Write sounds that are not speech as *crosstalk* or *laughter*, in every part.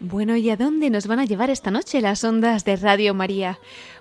Bueno, ¿y a dónde nos van a llevar esta noche las ondas de Radio María?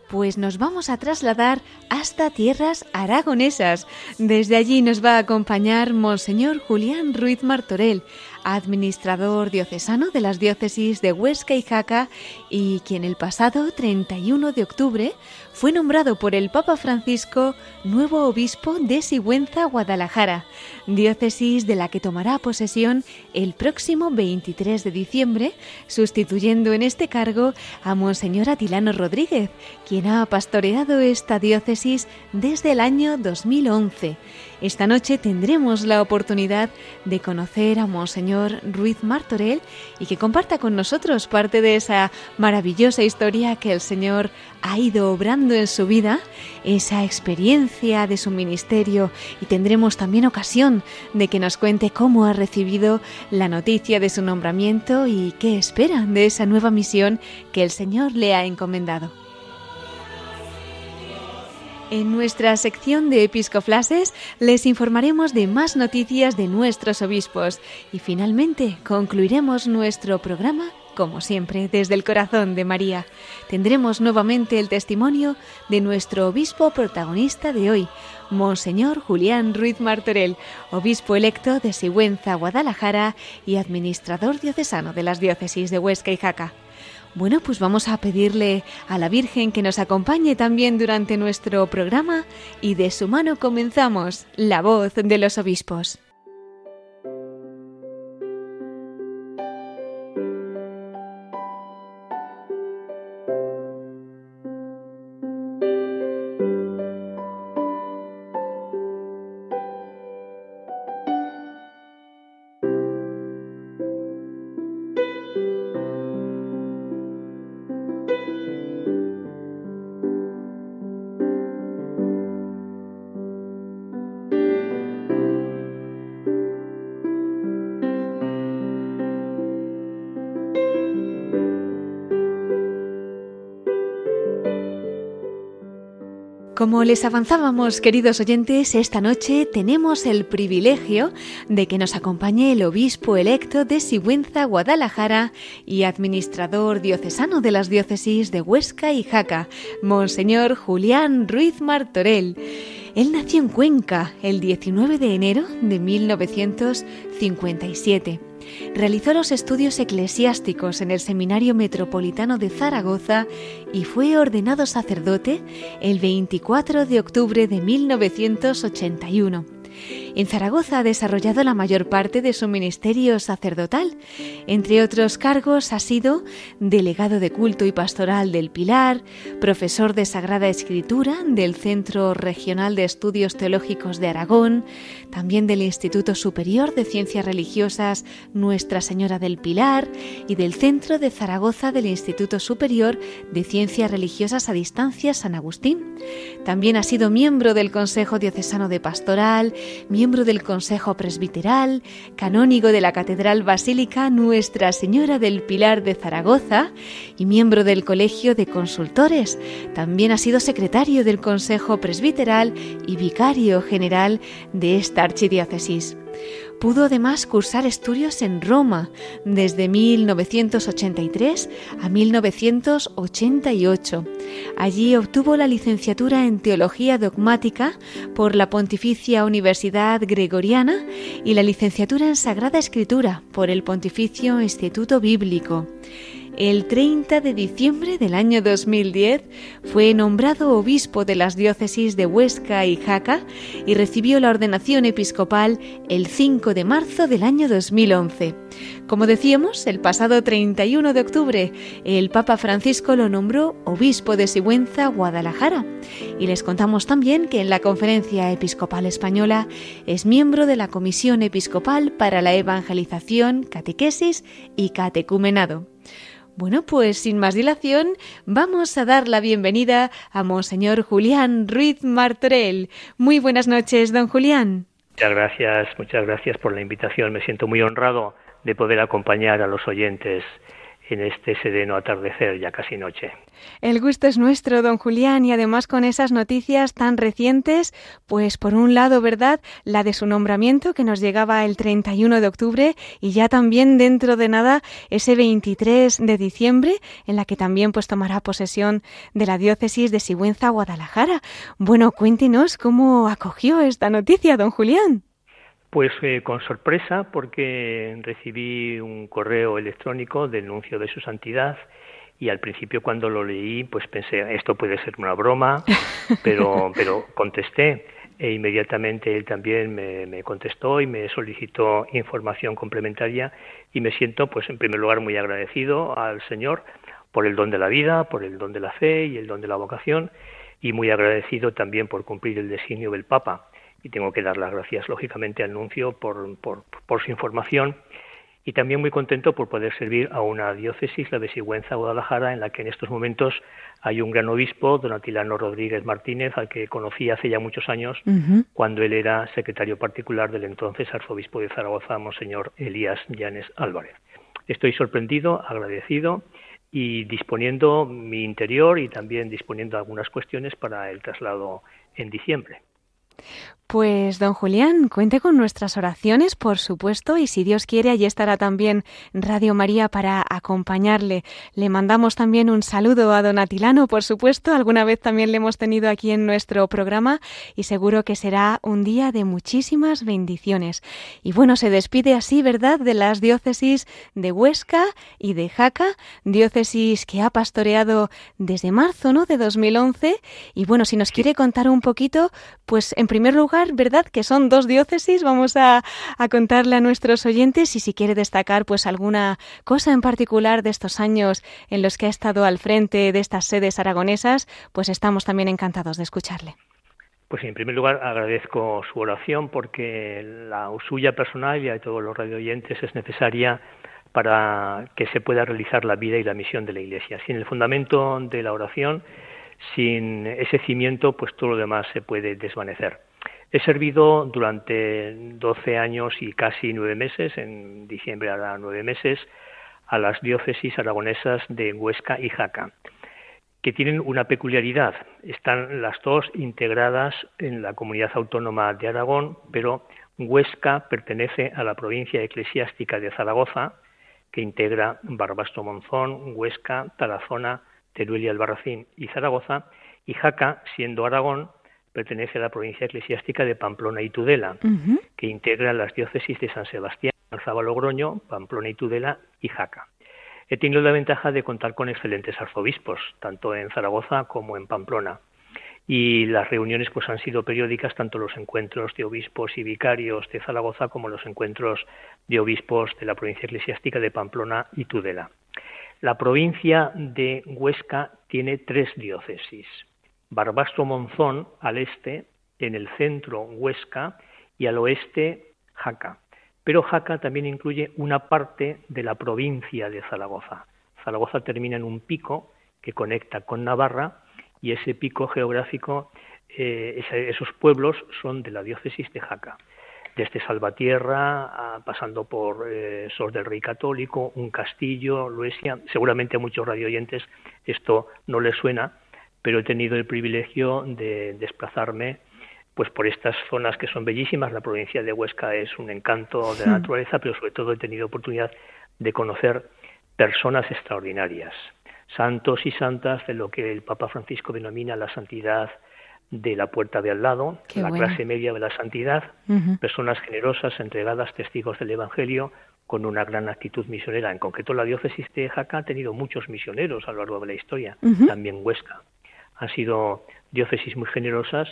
Pues nos vamos a trasladar hasta tierras aragonesas. Desde allí nos va a acompañar Monseñor Julián Ruiz Martorell, administrador diocesano de las diócesis de Huesca y Jaca, y quien el pasado 31 de octubre fue nombrado por el Papa Francisco nuevo obispo de Sigüenza, Guadalajara, diócesis de la que tomará posesión el próximo 23 de diciembre, sustituyendo en este cargo a Monseñor Atilano Rodríguez, quien ha pastoreado esta diócesis desde el año 2011. Esta noche tendremos la oportunidad de conocer a Monseñor Ruiz Martorell y que comparta con nosotros parte de esa maravillosa historia que el Señor ha ido obrando en su vida, esa experiencia de su ministerio y tendremos también ocasión de que nos cuente cómo ha recibido la noticia de su nombramiento y qué espera de esa nueva misión que el Señor le ha encomendado. En nuestra sección de episcoflases les informaremos de más noticias de nuestros obispos y finalmente concluiremos nuestro programa como siempre, desde el corazón de María. Tendremos nuevamente el testimonio de nuestro obispo protagonista de hoy, Monseñor Julián Ruiz Martorell, obispo electo de Sigüenza, Guadalajara y administrador diocesano de las diócesis de Huesca y Jaca. Bueno, pues vamos a pedirle a la Virgen que nos acompañe también durante nuestro programa y de su mano comenzamos La voz de los obispos. Como les avanzábamos, queridos oyentes, esta noche tenemos el privilegio de que nos acompañe el obispo electo de Sigüenza, Guadalajara y administrador diocesano de las diócesis de Huesca y Jaca, Monseñor Julián Ruiz Martorell. Él nació en Cuenca el 19 de enero de 1957. Realizó los estudios eclesiásticos en el Seminario Metropolitano de Zaragoza y fue ordenado sacerdote el 24 de octubre de 1981. En Zaragoza ha desarrollado la mayor parte de su ministerio sacerdotal. Entre otros cargos ha sido delegado de culto y pastoral del Pilar, profesor de Sagrada Escritura del Centro Regional de Estudios Teológicos de Aragón, también del Instituto Superior de Ciencias Religiosas Nuestra Señora del Pilar y del Centro de Zaragoza del Instituto Superior de Ciencias Religiosas a Distancia San Agustín. También ha sido miembro del Consejo Diocesano de Pastoral, del Consejo Presbiteral, canónigo de la Catedral Basílica Nuestra Señora del Pilar de Zaragoza y miembro del Colegio de Consultores. También ha sido secretario del Consejo Presbiteral y vicario general de esta archidiócesis. Pudo además cursar estudios en Roma desde 1983 a 1988. Allí obtuvo la licenciatura en Teología Dogmática por la Pontificia Universidad Gregoriana y la licenciatura en Sagrada Escritura por el Pontificio Instituto Bíblico. El 30 de diciembre del año 2010 fue nombrado obispo de las diócesis de Huesca y Jaca y recibió la ordenación episcopal el 5 de marzo del año 2011. Como decíamos, el pasado 31 de octubre el Papa Francisco lo nombró obispo de Sigüenza, Guadalajara. Y les contamos también que en la Conferencia Episcopal Española es miembro de la Comisión Episcopal para la Evangelización, Catequesis y Catecumenado. Bueno, pues sin más dilación, vamos a dar la bienvenida a Monseñor Julián Ruiz Martorell. Muy buenas noches, don Julián. Muchas gracias, muchas gracias por la invitación. Me siento muy honrado de poder acompañar a los oyentes en este sereno atardecer, ya casi noche. El gusto es nuestro, don Julián, y además con esas noticias tan recientes, pues por un lado, ¿verdad?, la de su nombramiento que nos llegaba el 31 de octubre y ya también dentro de nada ese 23 de diciembre, en la que también pues tomará posesión de la diócesis de Sigüenza, Guadalajara. Bueno, cuéntenos cómo acogió esta noticia, don Julián. Pues eh, con sorpresa porque recibí un correo electrónico del nuncio de su santidad y al principio cuando lo leí pues pensé esto puede ser una broma *laughs* pero pero contesté e inmediatamente él también me, me, contestó y me solicitó información complementaria y me siento pues en primer lugar muy agradecido al Señor por el don de la vida, por el don de la fe y el don de la vocación y muy agradecido también por cumplir el designio del Papa y tengo que dar las gracias lógicamente al nuncio por, por, por, su información y también muy contento por poder servir a una diócesis, la de Sigüenza, Guadalajara, en la que en estos momentos hay un gran obispo, don Atilano Rodríguez Martínez, al que conocí hace ya muchos años, cuando él era secretario particular del entonces arzobispo de Zaragoza, Monseñor Elías Llanes Álvarez. Estoy sorprendido, agradecido y disponiendo mi interior y también disponiendo algunas cuestiones para el traslado en diciembre. Pues, don Julián, cuente con nuestras oraciones, por supuesto, y si Dios quiere, allí estará también Radio María para acompañarle. Le mandamos también un saludo a don Atilano, por supuesto, alguna vez también le hemos tenido aquí en nuestro programa y seguro que será un día de muchísimas bendiciones. Y bueno, se despide así, ¿verdad?, de las diócesis de Huesca y de Jaca, diócesis que ha pastoreado desde marzo, ¿no?, de 2011. Y bueno, si nos quiere contar un poquito, pues en primer lugar, ¿verdad? Que son dos diócesis. Vamos a, contarle a nuestros oyentes y si quiere destacar pues alguna cosa en particular de estos años en los que ha estado al frente de estas sedes aragonesas, pues estamos también encantados de escucharle. Pues en primer lugar agradezco su oración porque la suya personal y a todos los radio oyentes es necesaria para que se pueda realizar la vida y la misión de la Iglesia. Sin el fundamento de la oración, sin ese cimiento, pues todo lo demás se puede desvanecer. He servido durante 12 años y casi nueve meses, en diciembre hará nueve meses, a las diócesis aragonesas de Huesca y Jaca, que tienen una peculiaridad. Están las dos integradas en la comunidad autónoma de Aragón, pero Huesca pertenece a la provincia eclesiástica de Zaragoza, que integra Barbasto Monzón, Huesca, Tarazona, Teruel y Albarracín y Zaragoza, y Jaca, siendo Aragón, pertenece a la provincia eclesiástica de Pamplona y Tudela, que integra las diócesis de San Sebastián, Alzaba-Logroño, Pamplona y Tudela y Jaca. He tenido la ventaja de contar con excelentes arzobispos, tanto en Zaragoza como en Pamplona. Y las reuniones pues han sido periódicas, tanto los encuentros de obispos y vicarios de Zaragoza como los encuentros de obispos de la provincia eclesiástica de Pamplona y Tudela. La provincia de Huesca tiene tres diócesis. Barbastro Monzón al este, en el centro Huesca y al oeste Jaca. Pero Jaca también incluye una parte de la provincia de Zaragoza. Zaragoza termina en un pico que conecta con Navarra y ese pico geográfico, eh, esos pueblos son de la diócesis de Jaca. Desde Salvatierra, pasando por eh, Sor del Rey Católico, un castillo, Luesia, seguramente a muchos radioyentes esto no les suena, pero he tenido el privilegio de desplazarme pues por estas zonas que son bellísimas. La provincia de Huesca es un encanto de la naturaleza, pero sobre todo he tenido oportunidad de conocer personas extraordinarias, santos y santas de lo que el Papa Francisco denomina la santidad de la puerta de al lado, la clase media de la santidad, personas generosas, entregadas, testigos del Evangelio, con una gran actitud misionera. En concreto, la diócesis de Jaca ha tenido muchos misioneros a lo largo de la historia, también Huesca. Han sido diócesis muy generosas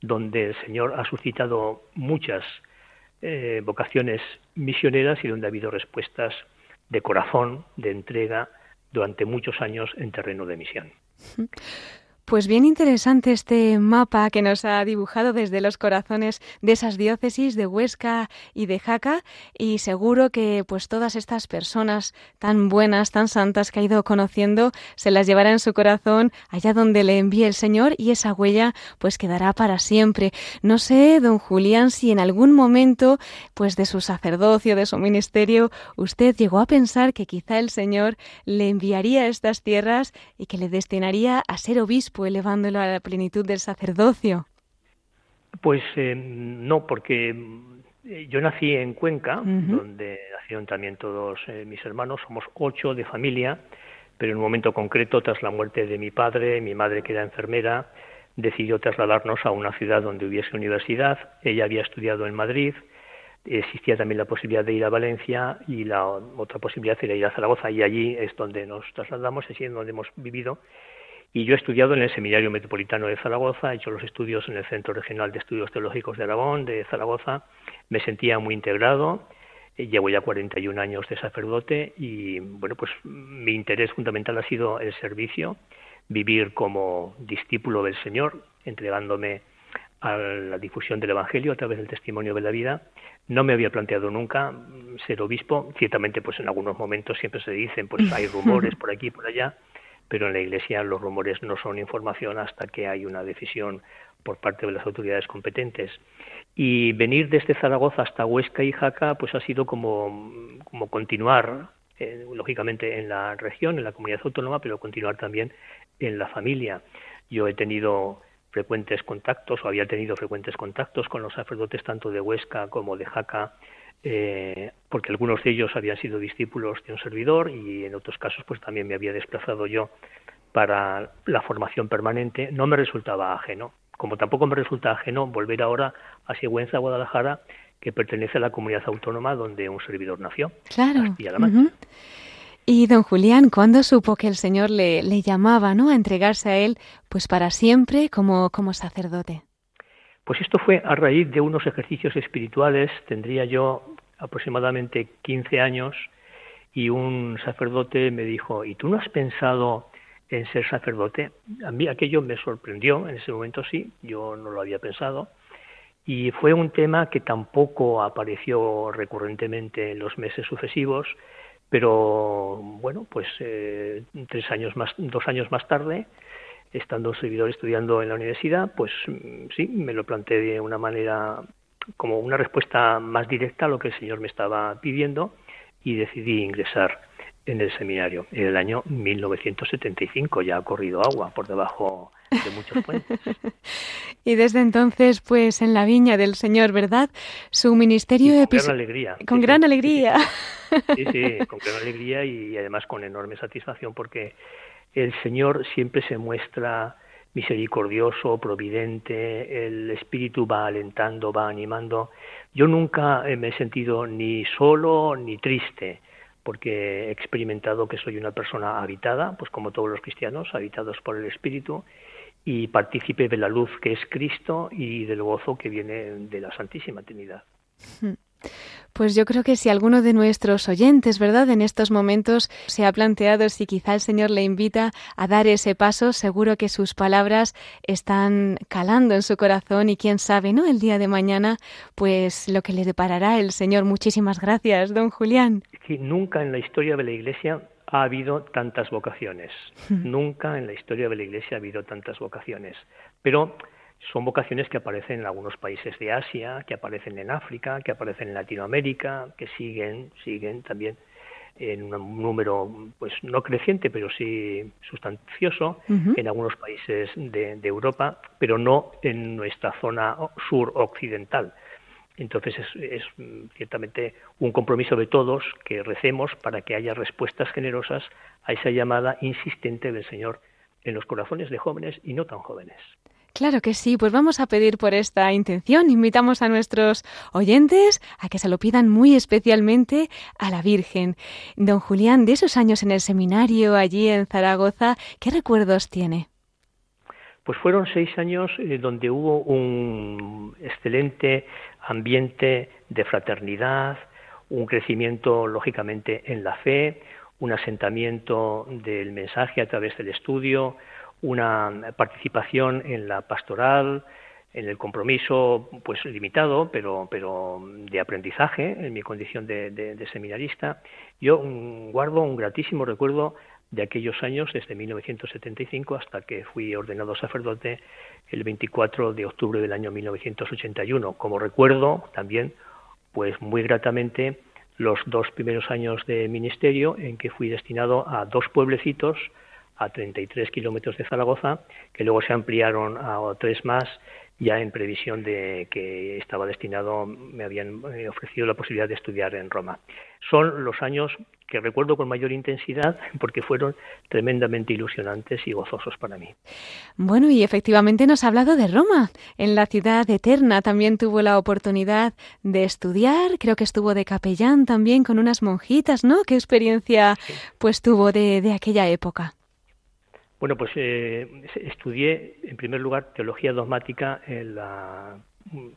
donde el Señor ha suscitado muchas eh, vocaciones misioneras y donde ha habido respuestas de corazón, de entrega, durante muchos años en terreno de misión. Pues bien interesante este mapa que nos ha dibujado desde los corazones de esas diócesis de Huesca y de Jaca y seguro que pues todas estas personas tan buenas, tan santas que ha ido conociendo se las llevará en su corazón allá donde le envíe el Señor y esa huella pues quedará para siempre. No sé, don Julián, si en algún momento pues de su sacerdocio, de su ministerio, usted llegó a pensar que quizá el Señor le enviaría a estas tierras y que le destinaría a ser obispo elevándolo a la plenitud del sacerdocio? Pues eh, no, porque eh, yo nací en Cuenca, donde nacieron también todos eh, mis hermanos, somos ocho de familia, pero en un momento concreto, tras la muerte de mi padre, mi madre que era enfermera, decidió trasladarnos a una ciudad donde hubiese universidad. Ella había estudiado en Madrid, existía también la posibilidad de ir a Valencia y la otra posibilidad era ir a Zaragoza y allí es donde nos trasladamos, así es donde hemos vivido y yo he estudiado en el Seminario Metropolitano de Zaragoza, he hecho los estudios en el Centro Regional de Estudios Teológicos de Aragón, de Zaragoza. Me sentía muy integrado. Eh, llevo ya 41 años de sacerdote y, bueno, pues mi interés fundamental ha sido el servicio, vivir como discípulo del Señor, entregándome a la difusión del Evangelio a través del testimonio de la vida. No me había planteado nunca ser obispo. Ciertamente, pues en algunos momentos siempre se dicen, pues hay *laughs* rumores por aquí y por allá pero en la Iglesia los rumores no son información hasta que hay una decisión por parte de las autoridades competentes. Y venir desde Zaragoza hasta Huesca y Jaca, pues ha sido como, continuar, eh, lógicamente, en la región, en la comunidad autónoma, pero continuar también en la familia. Yo he tenido frecuentes contactos, o había tenido frecuentes contactos con los sacerdotes tanto de Huesca como de Jaca, eh, porque algunos de ellos habían sido discípulos de un servidor y en otros casos pues también me había desplazado yo para la formación permanente, no me resultaba ajeno. Como tampoco me resulta ajeno volver ahora a Sigüenza, Guadalajara, que pertenece a la comunidad autónoma donde un servidor nació. Claro. Y don Julián, ¿cuándo supo que el Señor le, le, llamaba ¿no? a entregarse a él pues para siempre como, como sacerdote? Pues esto fue a raíz de unos ejercicios espirituales, tendría yo aproximadamente 15 años, y un sacerdote me dijo, ¿y tú no has pensado en ser sacerdote? A mí aquello me sorprendió, en ese momento sí, yo no lo había pensado, y fue un tema que tampoco apareció recurrentemente en los meses sucesivos, pero bueno, pues eh, tres años más, dos años más tarde, estando un servidor estudiando en la universidad, pues mm, sí, me lo planteé de una manera como una respuesta más directa a lo que el Señor me estaba pidiendo y decidí ingresar en el seminario en el año 1975. Ya ha corrido agua por debajo de muchos puentes. *laughs* y desde entonces, pues en la viña del Señor, ¿verdad? Su ministerio con gran alegría. Con gran alegría. Sí, sí, con gran alegría y además con enorme satisfacción porque el Señor siempre se muestra misericordioso, providente, el Espíritu va alentando, va animando. Yo nunca me he sentido ni solo ni triste, porque he experimentado que soy una persona habitada, pues como todos los cristianos, habitados por el Espíritu, y partícipe de la luz que es Cristo y del gozo que viene de la Santísima Trinidad. Pues yo creo que si alguno de nuestros oyentes, ¿verdad?, en estos momentos se ha planteado si quizá el Señor le invita a dar ese paso, seguro que sus palabras están calando en su corazón y quién sabe, ¿no?, el día de mañana, pues lo que le deparará el Señor. Muchísimas gracias, don Julián. nunca en la historia de la Iglesia ha habido tantas vocaciones. *laughs* nunca en la historia de la Iglesia ha habido tantas vocaciones. Pero son vocaciones que aparecen en algunos países de Asia, que aparecen en África, que aparecen en Latinoamérica, que siguen, siguen también en un número pues no creciente pero sí sustancioso en algunos países de, Europa pero no en nuestra zona sur occidental entonces es, es, ciertamente un compromiso de todos que recemos para que haya respuestas generosas a esa llamada insistente del Señor en los corazones de jóvenes y no tan jóvenes Claro que sí, pues vamos a pedir por esta intención. Invitamos a nuestros oyentes a que se lo pidan muy especialmente a la Virgen. Don Julián, de esos años en el seminario allí en Zaragoza, ¿qué recuerdos tiene? Pues fueron seis años eh, donde hubo un excelente ambiente de fraternidad, un crecimiento lógicamente en la fe, un asentamiento del mensaje a través del estudio, una participación en la pastoral, en el compromiso pues limitado pero pero de aprendizaje en mi condición de, seminarista. Yo mm, guardo un gratísimo recuerdo de aquellos años desde 1975 hasta que fui ordenado sacerdote el 24 de octubre del año 1981 como recuerdo también pues muy gratamente los dos primeros años de ministerio en que fui destinado a dos pueblecitos a 33 kilómetros de Zaragoza, que luego se ampliaron a tres más, ya en previsión de que estaba destinado, me habían eh, ofrecido la posibilidad de estudiar en Roma. Son los años que recuerdo con mayor intensidad porque fueron tremendamente ilusionantes y gozosos para mí. Bueno, y efectivamente nos ha hablado de Roma. En la ciudad eterna también tuvo la oportunidad de estudiar, creo que estuvo de capellán también con unas monjitas, ¿no? ¿Qué experiencia pues tuvo de, de aquella época? Bueno, pues eh, estudié en primer lugar teología dogmática en la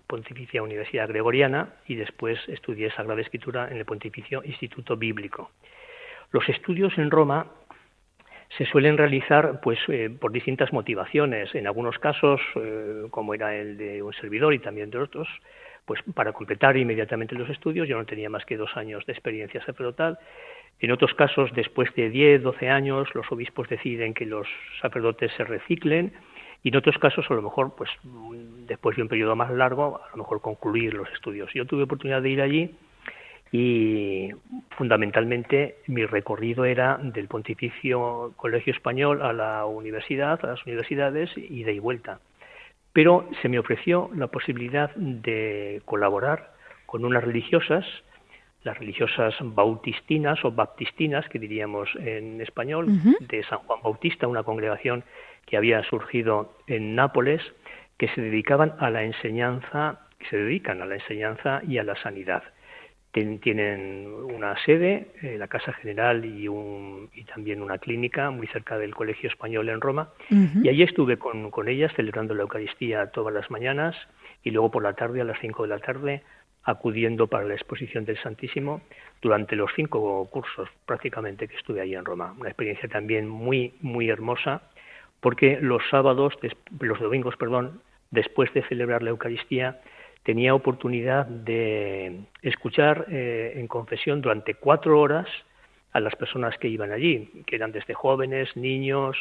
Pontificia Universidad Gregoriana y después estudié Sagrada Escritura en el Pontificio Instituto Bíblico. Los estudios en Roma se suelen realizar pues eh, por distintas motivaciones. En algunos casos, eh, como era el de un servidor y también de otros, pues para completar inmediatamente los estudios. Yo no tenía más que dos años de experiencia sacerdotal en otros casos, después de 10, 12 años, los obispos deciden que los sacerdotes se reciclen y en otros casos, a lo mejor, pues después de un periodo más largo, a lo mejor concluir los estudios. Yo tuve oportunidad de ir allí y fundamentalmente mi recorrido era del Pontificio Colegio Español a la universidad, a las universidades, ida y vuelta. Pero se me ofreció la posibilidad de colaborar con unas religiosas las religiosas bautistinas o baptistinas, que diríamos en español, de San Juan Bautista, una congregación que había surgido en Nápoles, que se dedicaban a la enseñanza, que se dedican a la enseñanza y a la sanidad. tienen una sede, eh, la Casa General y, un, y también una clínica muy cerca del Colegio Español en Roma. Y allí estuve con, con ellas celebrando la Eucaristía todas las mañanas y luego por la tarde, a las 5 de la tarde, acudiendo para la exposición del Santísimo durante los cinco cursos prácticamente que estuve allí en Roma. Una experiencia también muy, muy hermosa, porque los sábados, los domingos, perdón, después de celebrar la Eucaristía, tenía oportunidad de escuchar eh, en confesión durante cuatro horas a las personas que iban allí, que eran desde jóvenes, niños,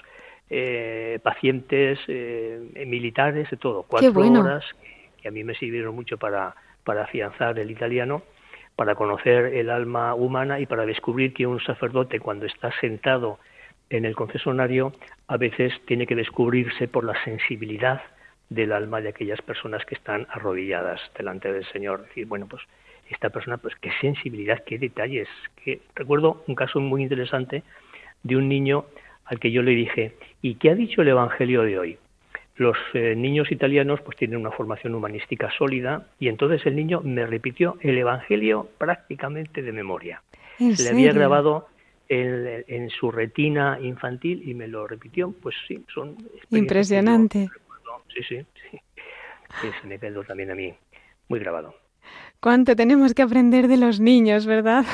eh, pacientes, eh, militares, de todo. Cuatro horas que a mí me sirvieron mucho para para afianzar el italiano, para conocer el alma humana y para descubrir que un sacerdote cuando está sentado en el confesonario a veces tiene que descubrirse por la sensibilidad del alma de aquellas personas que están arrodilladas delante del Señor. Decir, bueno, pues esta persona, pues qué sensibilidad, qué detalles. Recuerdo un caso muy interesante de un niño al que yo le dije, ¿y qué ha dicho el Evangelio de hoy? Los eh, niños italianos pues tienen una formación humanística sólida y entonces el niño me repitió el Evangelio prácticamente de memoria. Se le había grabado en, su retina infantil y me lo repitió, pues sí, son impresionante. Sí, sí, sí. se me quedó también a mí muy grabado. Cuánto tenemos que aprender de los niños, ¿verdad?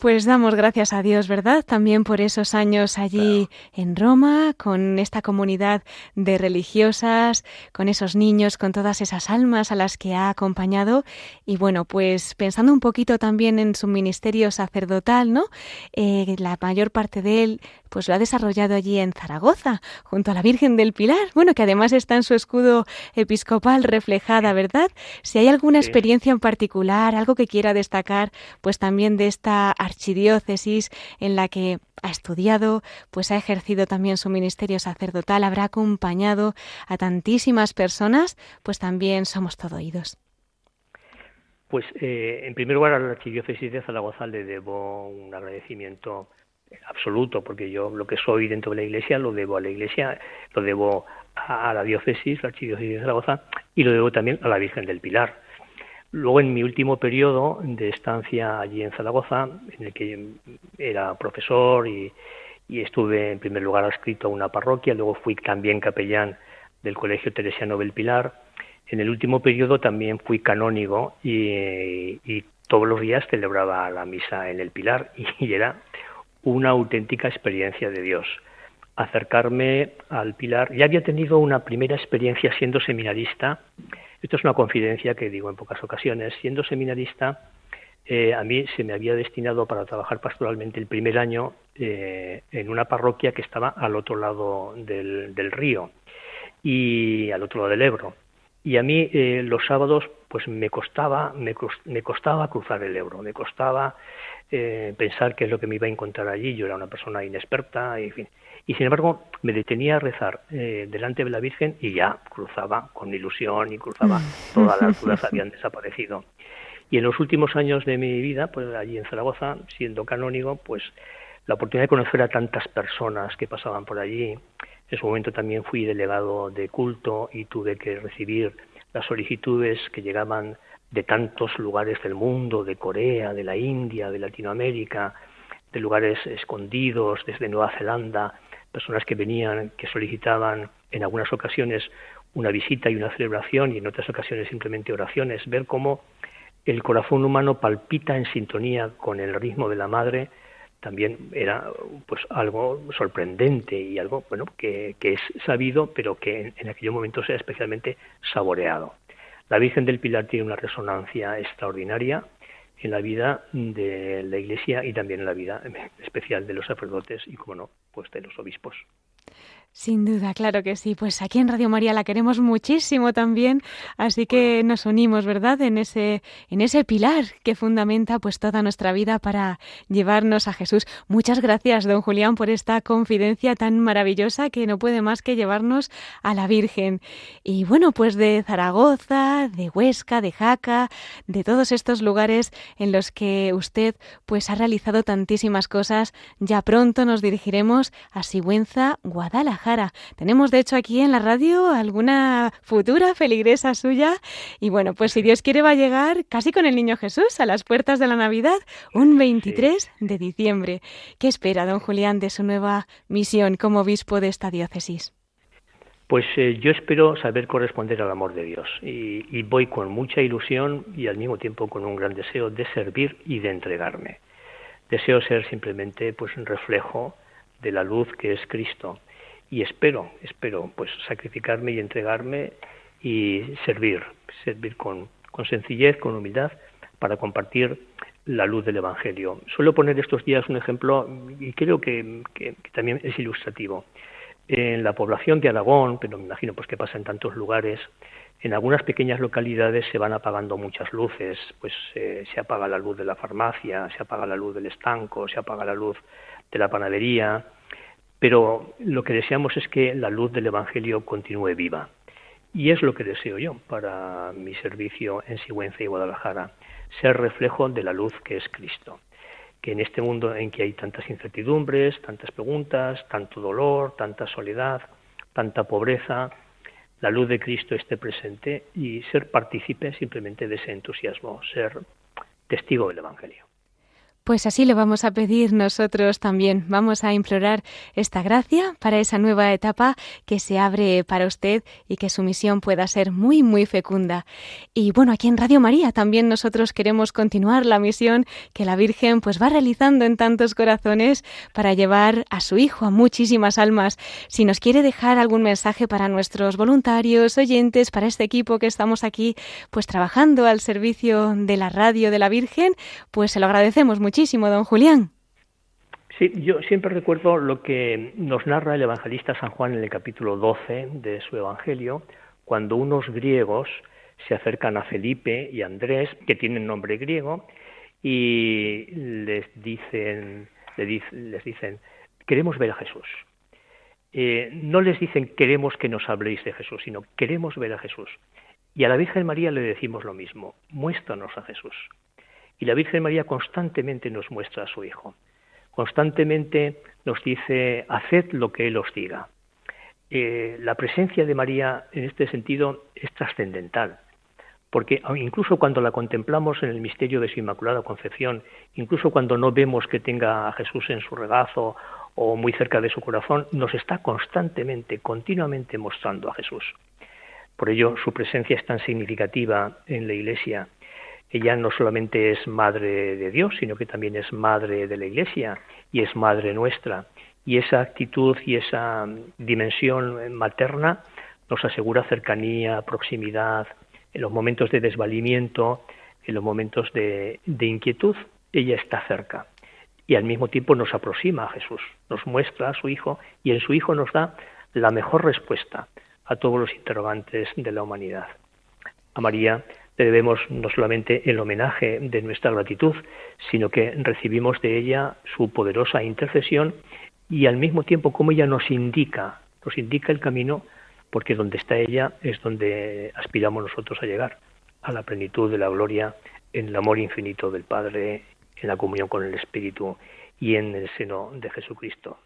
Pues damos gracias a Dios, ¿verdad? También por esos años allí en Roma, con esta comunidad de religiosas, con esos niños, con todas esas almas a las que ha acompañado. Y bueno, pues pensando un poquito también en su ministerio sacerdotal, ¿no? Eh, la mayor parte de él pues lo ha desarrollado allí en Zaragoza, junto a la Virgen del Pilar, bueno, que además está en su escudo episcopal reflejada, ¿verdad? Si hay alguna experiencia en particular, algo que quiera destacar, pues también de esta archidiócesis en la que ha estudiado, pues ha ejercido también su ministerio sacerdotal, habrá acompañado a tantísimas personas, pues también somos todo oídos. Pues eh, en primer lugar a la archidiócesis de Zaragoza le debo un agradecimiento absoluto, porque yo lo que soy dentro de la Iglesia lo debo a la Iglesia, lo debo a la diócesis, la archidiócesis de Zaragoza, y lo debo también a la Virgen del Pilar. Luego, en mi último periodo de estancia allí en Zaragoza, en el que era profesor y, estuve en primer lugar adscrito a una parroquia, luego fui también capellán del Colegio Teresiano del Pilar. En el último periodo también fui canónigo y, y todos los días celebraba la misa en el Pilar *laughs* y era una auténtica experiencia de Dios. Acercarme al Pilar. Ya había tenido una primera experiencia siendo seminarista. Esto es una confidencia que digo en pocas ocasiones. Siendo seminarista, eh, a mí se me había destinado para trabajar pastoralmente el primer año eh, en una parroquia que estaba al otro lado del, río y al otro lado del Ebro. Y a mí eh, los sábados pues me costaba, me, me, costaba cruzar el Ebro, me costaba eh, pensar qué es lo que me iba a encontrar allí. Yo era una persona inexperta, y, fin. y sin embargo me detenía a rezar eh, delante de la Virgen y ya cruzaba con ilusión y cruzaba, todas las dudas habían desaparecido. Y en los últimos años de mi vida, pues allí en Zaragoza, siendo canónigo, pues la oportunidad de conocer a tantas personas que pasaban por allí. En su momento también fui delegado de culto y tuve que recibir las solicitudes que llegaban de tantos lugares del mundo, de Corea, de la India, de Latinoamérica, de lugares escondidos, desde Nueva Zelanda, personas que venían, que solicitaban en algunas ocasiones una visita y una celebración y en otras ocasiones simplemente oraciones, ver cómo el corazón humano palpita en sintonía con el ritmo de la madre también era pues algo sorprendente y algo bueno que, es sabido pero que en, en aquellos momentos era especialmente saboreado. La Virgen del Pilar tiene una resonancia extraordinaria en la vida de la Iglesia y también en la vida especial de los sacerdotes y, como no, pues de los obispos. Sin duda, claro que sí. Pues aquí en Radio María la queremos muchísimo también, así que nos unimos, ¿verdad? En ese en ese pilar que fundamenta pues toda nuestra vida para llevarnos a Jesús. Muchas gracias, don Julián, por esta confidencia tan maravillosa que no puede más que llevarnos a la Virgen. Y bueno, pues de Zaragoza, de Huesca, de Jaca, de todos estos lugares en los que usted pues ha realizado tantísimas cosas, ya pronto nos dirigiremos a Sigüenza, Guadalajara tenemos, de hecho, aquí en la radio alguna futura feligresa suya. Y bueno, pues si Dios quiere va a llegar casi con el Niño Jesús a las puertas de la Navidad, un 23 de diciembre. ¿Qué espera, don Julián, de su nueva misión como obispo de esta diócesis? Pues eh, yo espero saber corresponder al amor de Dios y, y, voy con mucha ilusión y al mismo tiempo con un gran deseo de servir y de entregarme. Deseo ser simplemente pues un reflejo de la luz que es Cristo y espero, espero pues sacrificarme y entregarme y servir, servir con, con sencillez, con humildad, para compartir la luz del Evangelio. Suelo poner estos días un ejemplo y creo que, que, también es ilustrativo. En la población de Aragón, pero me imagino pues que pasa en tantos lugares, en algunas pequeñas localidades se van apagando muchas luces, pues eh, se apaga la luz de la farmacia, se apaga la luz del estanco, se apaga la luz de la panadería, pero lo que deseamos es que la luz del Evangelio continúe viva. Y es lo que deseo yo para mi servicio en Sigüenza y Guadalajara, ser reflejo de la luz que es Cristo. Que en este mundo en que hay tantas incertidumbres, tantas preguntas, tanto dolor, tanta soledad, tanta pobreza, la luz de Cristo esté presente y ser partícipe simplemente de ese entusiasmo, ser testigo del Evangelio. Pues así lo vamos a pedir nosotros también. Vamos a implorar esta gracia para esa nueva etapa que se abre para usted y que su misión pueda ser muy, muy fecunda. Y bueno, aquí en Radio María también nosotros queremos continuar la misión que la Virgen pues va realizando en tantos corazones para llevar a su Hijo a muchísimas almas. Si nos quiere dejar algún mensaje para nuestros voluntarios, oyentes, para este equipo que estamos aquí pues trabajando al servicio de la radio de la Virgen, pues se lo agradecemos muchísimo don Julián. Sí, yo siempre recuerdo lo que nos narra el evangelista San Juan en el capítulo 12 de su evangelio, cuando unos griegos se acercan a Felipe y Andrés, que tienen nombre griego, y les dicen, les dicen, queremos ver a Jesús. Eh, no les dicen queremos que nos habléis de Jesús, sino queremos ver a Jesús. Y a la Virgen María le decimos lo mismo, muéstranos a Jesús. Y la Virgen María constantemente nos muestra a su Hijo. Constantemente nos dice, haced lo que Él os diga. Eh, la presencia de María en este sentido es trascendental, porque incluso cuando la contemplamos en el misterio de su Inmaculada Concepción, incluso cuando no vemos que tenga a Jesús en su regazo o muy cerca de su corazón, nos está constantemente, continuamente mostrando a Jesús. Por ello, su presencia es tan significativa en la Iglesia. Ella no solamente es madre de Dios, sino que también es madre de la Iglesia y es madre nuestra y esa actitud y esa dimensión materna nos asegura cercanía, proximidad, en los momentos de desvalimiento, en los momentos de, inquietud, ella está cerca y al mismo tiempo nos aproxima a Jesús, nos muestra a su Hijo y en su Hijo nos da la mejor respuesta a todos los interrogantes de la humanidad. A María debemos no solamente el homenaje de nuestra gratitud, sino que recibimos de ella su poderosa intercesión y al mismo tiempo como ella nos indica, nos indica el camino, porque donde está ella es donde aspiramos nosotros a llegar, a la plenitud de la gloria, en el amor infinito del Padre, en la comunión con el Espíritu y en el seno de Jesucristo.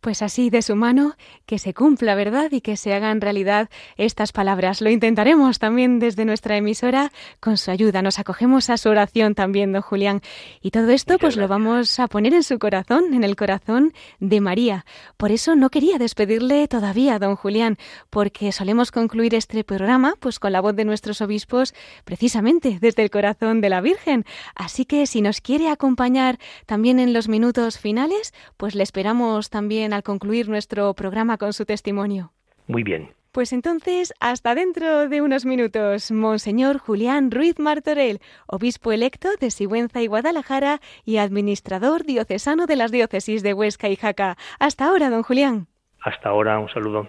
Pues así de su mano, que se cumpla, ¿verdad? Y que se hagan realidad estas palabras. Lo intentaremos también desde nuestra emisora. Con su ayuda nos acogemos a su oración también, don Julián. Y todo esto pues lo vamos a poner en su corazón, en el corazón de María. Por eso no quería despedirle todavía, don Julián, porque solemos concluir este programa pues con la voz de nuestros obispos precisamente desde el corazón de la Virgen. Así que si nos quiere acompañar también en los minutos finales, pues le esperamos también al concluir nuestro programa con su testimonio. Muy bien. Pues entonces, hasta dentro de unos minutos, Monseñor Julián Ruiz Martorell, obispo electo de Sigüenza y Guadalajara y administrador diocesano de las diócesis de Huesca y Jaca. Hasta ahora, don Julián. Hasta ahora, un saludo.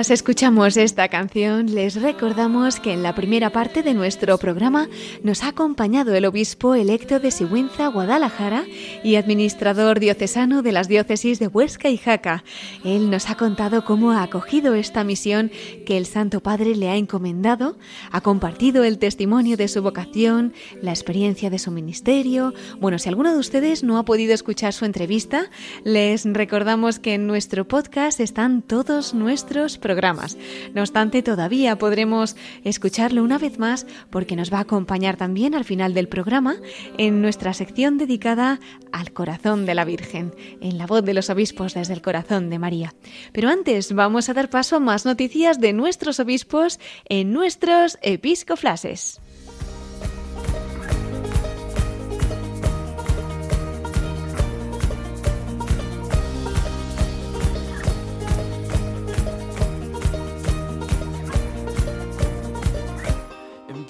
Mientras escuchamos esta canción, les recordamos que en la primera parte de nuestro programa nos ha acompañado el obispo electo de Sigüenza, Guadalajara, y administrador diocesano de las diócesis de Huesca y Jaca. Él nos ha contado cómo ha acogido esta misión que el Santo Padre le ha encomendado, ha compartido el testimonio de su vocación, la experiencia de su ministerio. Bueno, si alguno de ustedes no ha podido escuchar su entrevista, les recordamos que en nuestro podcast están todos nuestros programas. No obstante, todavía podremos escucharlo una vez más porque nos va a acompañar también al final del programa en nuestra sección dedicada al corazón de la Virgen, en la voz de los obispos desde el corazón de María. Pero antes vamos a dar paso a más noticias de nuestros obispos en nuestros episcoflases.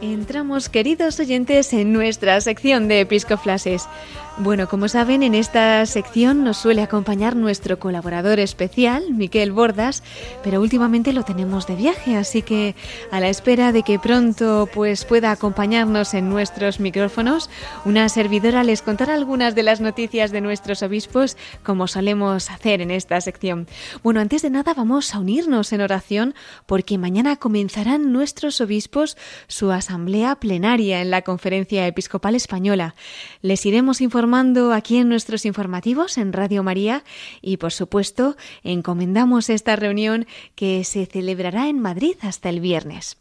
Entramos, queridos oyentes, en nuestra sección de Episcoflases. Bueno, como saben, en esta sección nos suele acompañar nuestro colaborador especial, Miquel Bordas, pero últimamente lo tenemos de viaje, así que a la espera de que pronto pues pueda acompañarnos en nuestros micrófonos, una servidora les contará algunas de las noticias de nuestros obispos, como solemos hacer en esta sección. Bueno, antes de nada vamos a unirnos en oración porque mañana comenzarán nuestros obispos su asamblea plenaria en la Conferencia Episcopal Española. Les iremos informando aquí en nuestros informativos en Radio María y por supuesto encomendamos esta reunión que se celebrará en Madrid hasta el viernes.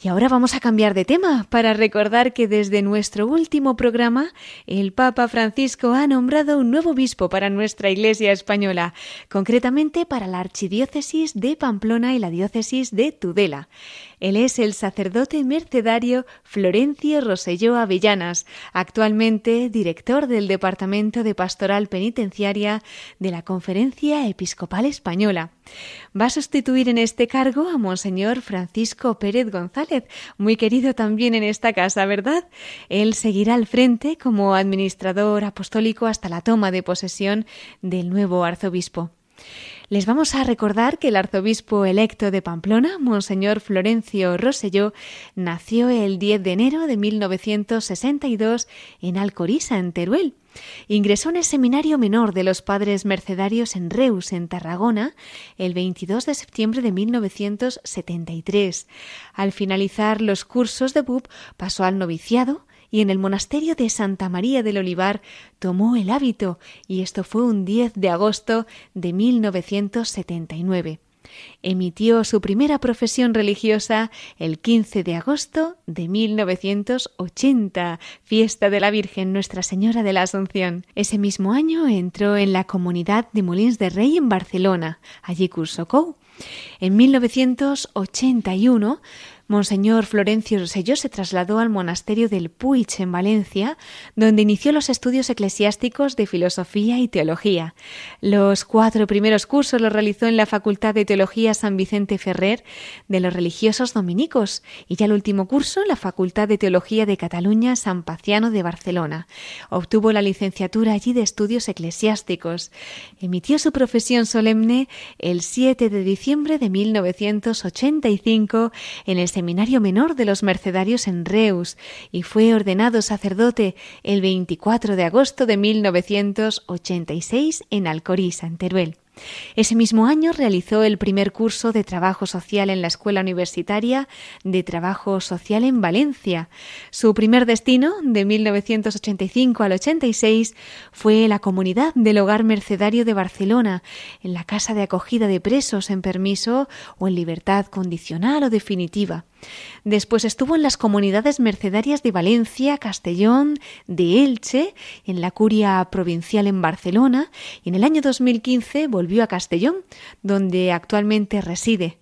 Y ahora vamos a cambiar de tema para recordar que desde nuestro último programa el Papa Francisco ha nombrado un nuevo obispo para nuestra Iglesia española, concretamente para la Archidiócesis de Pamplona y la Diócesis de Tudela. Él es el sacerdote mercedario Florencio Roselló Avellanas, actualmente director del Departamento de Pastoral Penitenciaria de la Conferencia Episcopal Española. Va a sustituir en este cargo a Monseñor Francisco Pérez González, muy querido también en esta casa, ¿verdad? Él seguirá al frente como administrador apostólico hasta la toma de posesión del nuevo arzobispo. Les vamos a recordar que el arzobispo electo de Pamplona, Monseñor Florencio Rosselló, nació el 10 de enero de 1962 en Alcorisa, en Teruel. Ingresó en el Seminario Menor de los Padres Mercedarios en Reus, en Tarragona, el 22 de septiembre de 1973. Al finalizar los cursos de BUP, pasó al noviciado y en el monasterio de Santa María del Olivar tomó el hábito, y esto fue un 10 de agosto de 1979. Emitió su primera profesión religiosa el 15 de agosto de 1980, fiesta de la Virgen Nuestra Señora de la Asunción. Ese mismo año entró en la comunidad de Molins de Rey en Barcelona. Allí cursó COU. En 1981 Monseñor Florencio Rosselló se trasladó al monasterio del Puig en Valencia, donde inició los estudios eclesiásticos de filosofía y teología. Los cuatro primeros cursos los realizó en la Facultad de Teología San Vicente Ferrer de los religiosos dominicos y ya el último curso en la Facultad de Teología de Cataluña San Paciano de Barcelona. Obtuvo la licenciatura allí de estudios eclesiásticos. Emitió su profesión solemne el 7 de diciembre de 1985 en el Seminario Menor de los Mercedarios en Reus y fue ordenado sacerdote el 24 de agosto de 1986 en Alcorí, en Teruel. Ese mismo año realizó el primer curso de trabajo social en la Escuela Universitaria de Trabajo Social en Valencia. Su primer destino, de 1985 al 86, fue la comunidad del Hogar Mercedario de Barcelona, en la casa de acogida de presos en permiso o en libertad condicional o definitiva. Después estuvo en las comunidades mercedarias de Valencia, Castellón, de Elche, en la curia provincial en Barcelona y en el año 2015 volvió a Castellón, donde actualmente reside.